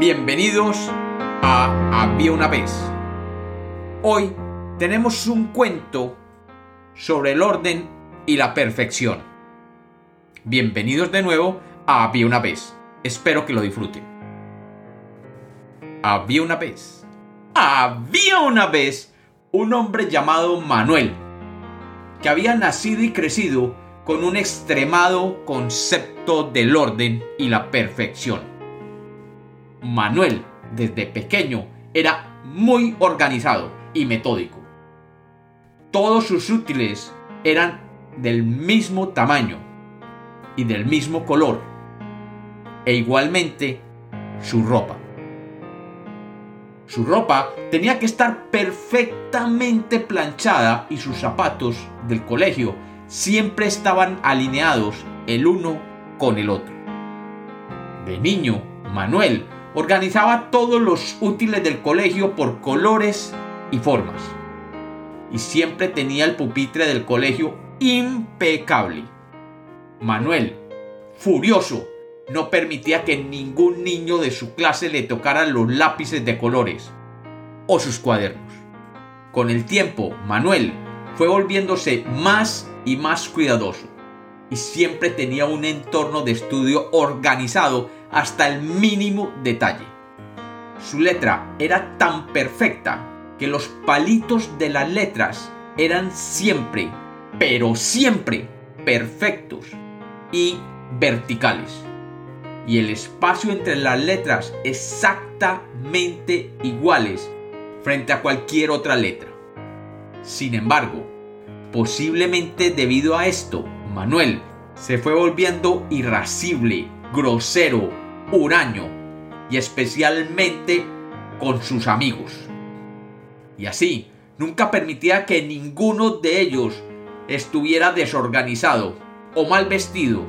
Bienvenidos a Había una vez. Hoy tenemos un cuento sobre el orden y la perfección. Bienvenidos de nuevo a Había una vez. Espero que lo disfruten. Había una vez. Había una vez un hombre llamado Manuel, que había nacido y crecido con un extremado concepto del orden y la perfección. Manuel, desde pequeño, era muy organizado y metódico. Todos sus útiles eran del mismo tamaño y del mismo color, e igualmente su ropa. Su ropa tenía que estar perfectamente planchada y sus zapatos del colegio siempre estaban alineados el uno con el otro. De niño, Manuel organizaba todos los útiles del colegio por colores y formas. Y siempre tenía el pupitre del colegio impecable. Manuel, furioso, no permitía que ningún niño de su clase le tocara los lápices de colores o sus cuadernos. Con el tiempo, Manuel fue volviéndose más y más cuidadoso y siempre tenía un entorno de estudio organizado hasta el mínimo detalle. Su letra era tan perfecta que los palitos de las letras eran siempre, pero siempre perfectos y verticales y el espacio entre las letras exactamente iguales frente a cualquier otra letra. Sin embargo, posiblemente debido a esto, Manuel se fue volviendo irascible, grosero, huraño y especialmente con sus amigos. Y así, nunca permitía que ninguno de ellos estuviera desorganizado o mal vestido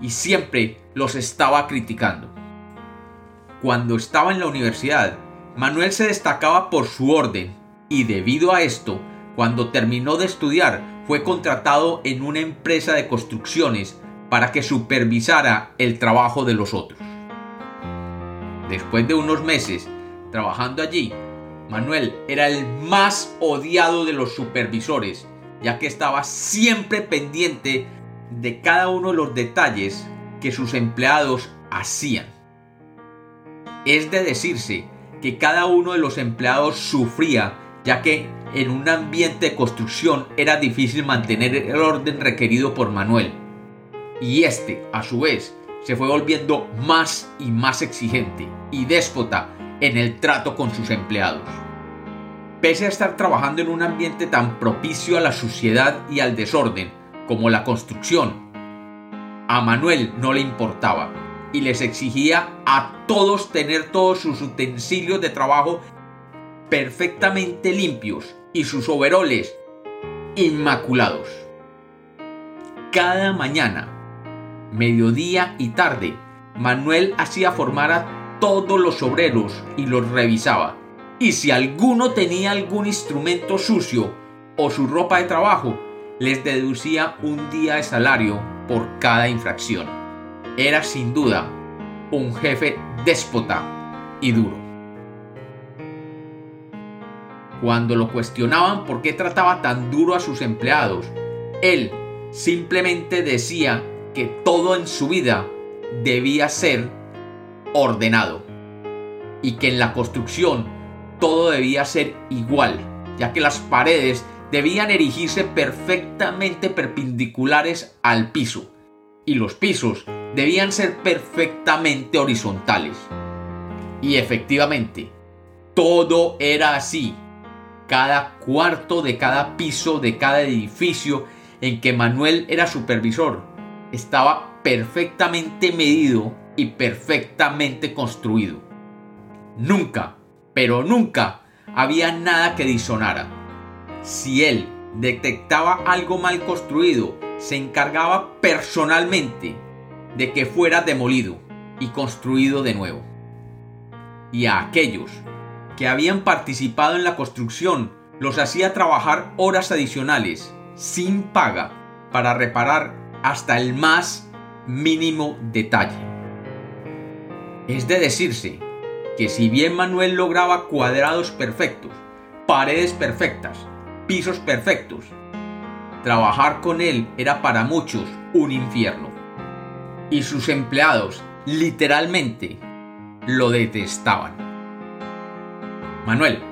y siempre los estaba criticando. Cuando estaba en la universidad, Manuel se destacaba por su orden y debido a esto, cuando terminó de estudiar, fue contratado en una empresa de construcciones para que supervisara el trabajo de los otros. Después de unos meses trabajando allí, Manuel era el más odiado de los supervisores, ya que estaba siempre pendiente de cada uno de los detalles que sus empleados hacían. Es de decirse que cada uno de los empleados sufría ya que en un ambiente de construcción era difícil mantener el orden requerido por Manuel. Y este, a su vez, se fue volviendo más y más exigente y déspota en el trato con sus empleados. Pese a estar trabajando en un ambiente tan propicio a la suciedad y al desorden, como la construcción. A Manuel no le importaba y les exigía a todos tener todos sus utensilios de trabajo perfectamente limpios y sus overoles inmaculados. Cada mañana, mediodía y tarde, Manuel hacía formar a todos los obreros y los revisaba. Y si alguno tenía algún instrumento sucio o su ropa de trabajo, les deducía un día de salario por cada infracción. Era sin duda un jefe déspota y duro. Cuando lo cuestionaban por qué trataba tan duro a sus empleados, él simplemente decía que todo en su vida debía ser ordenado y que en la construcción todo debía ser igual, ya que las paredes debían erigirse perfectamente perpendiculares al piso y los pisos debían ser perfectamente horizontales. Y efectivamente, todo era así. Cada cuarto de cada piso de cada edificio en que Manuel era supervisor estaba perfectamente medido y perfectamente construido. Nunca, pero nunca había nada que disonara si él detectaba algo mal construido, se encargaba personalmente de que fuera demolido y construido de nuevo. Y a aquellos que habían participado en la construcción los hacía trabajar horas adicionales sin paga para reparar hasta el más mínimo detalle. Es de decirse que si bien Manuel lograba cuadrados perfectos, paredes perfectas, pisos perfectos, trabajar con él era para muchos un infierno. Y sus empleados, literalmente, lo detestaban. Manuel,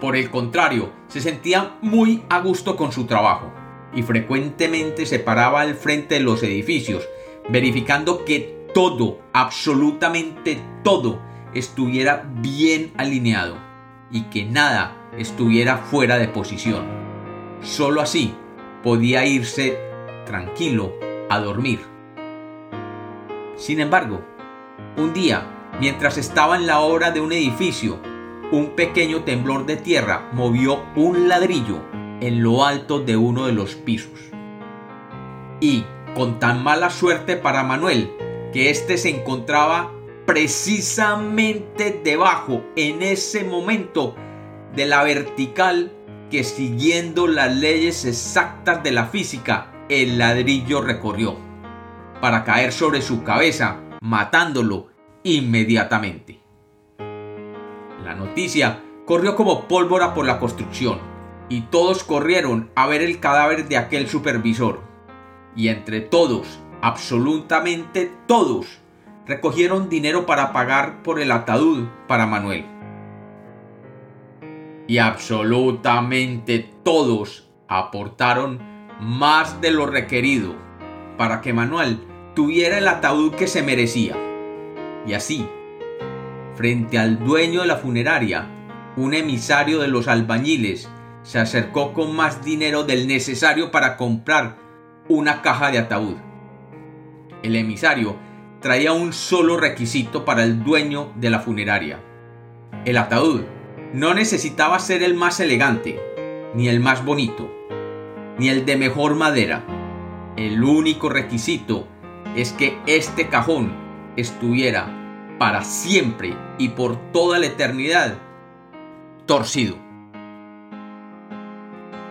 por el contrario, se sentía muy a gusto con su trabajo y frecuentemente se paraba al frente de los edificios, verificando que todo, absolutamente todo, estuviera bien alineado y que nada estuviera fuera de posición. Solo así podía irse tranquilo a dormir. Sin embargo, un día, mientras estaba en la obra de un edificio, un pequeño temblor de tierra movió un ladrillo en lo alto de uno de los pisos. Y, con tan mala suerte para Manuel, que éste se encontraba precisamente debajo en ese momento de la vertical que siguiendo las leyes exactas de la física el ladrillo recorrió, para caer sobre su cabeza, matándolo inmediatamente. La noticia corrió como pólvora por la construcción, y todos corrieron a ver el cadáver de aquel supervisor. Y entre todos, absolutamente todos, recogieron dinero para pagar por el ataúd para Manuel y absolutamente todos aportaron más de lo requerido para que Manuel tuviera el ataúd que se merecía. Y así, frente al dueño de la funeraria, un emisario de los albañiles se acercó con más dinero del necesario para comprar una caja de ataúd. El emisario traía un solo requisito para el dueño de la funeraria. El ataúd no necesitaba ser el más elegante, ni el más bonito, ni el de mejor madera. El único requisito es que este cajón estuviera para siempre y por toda la eternidad torcido.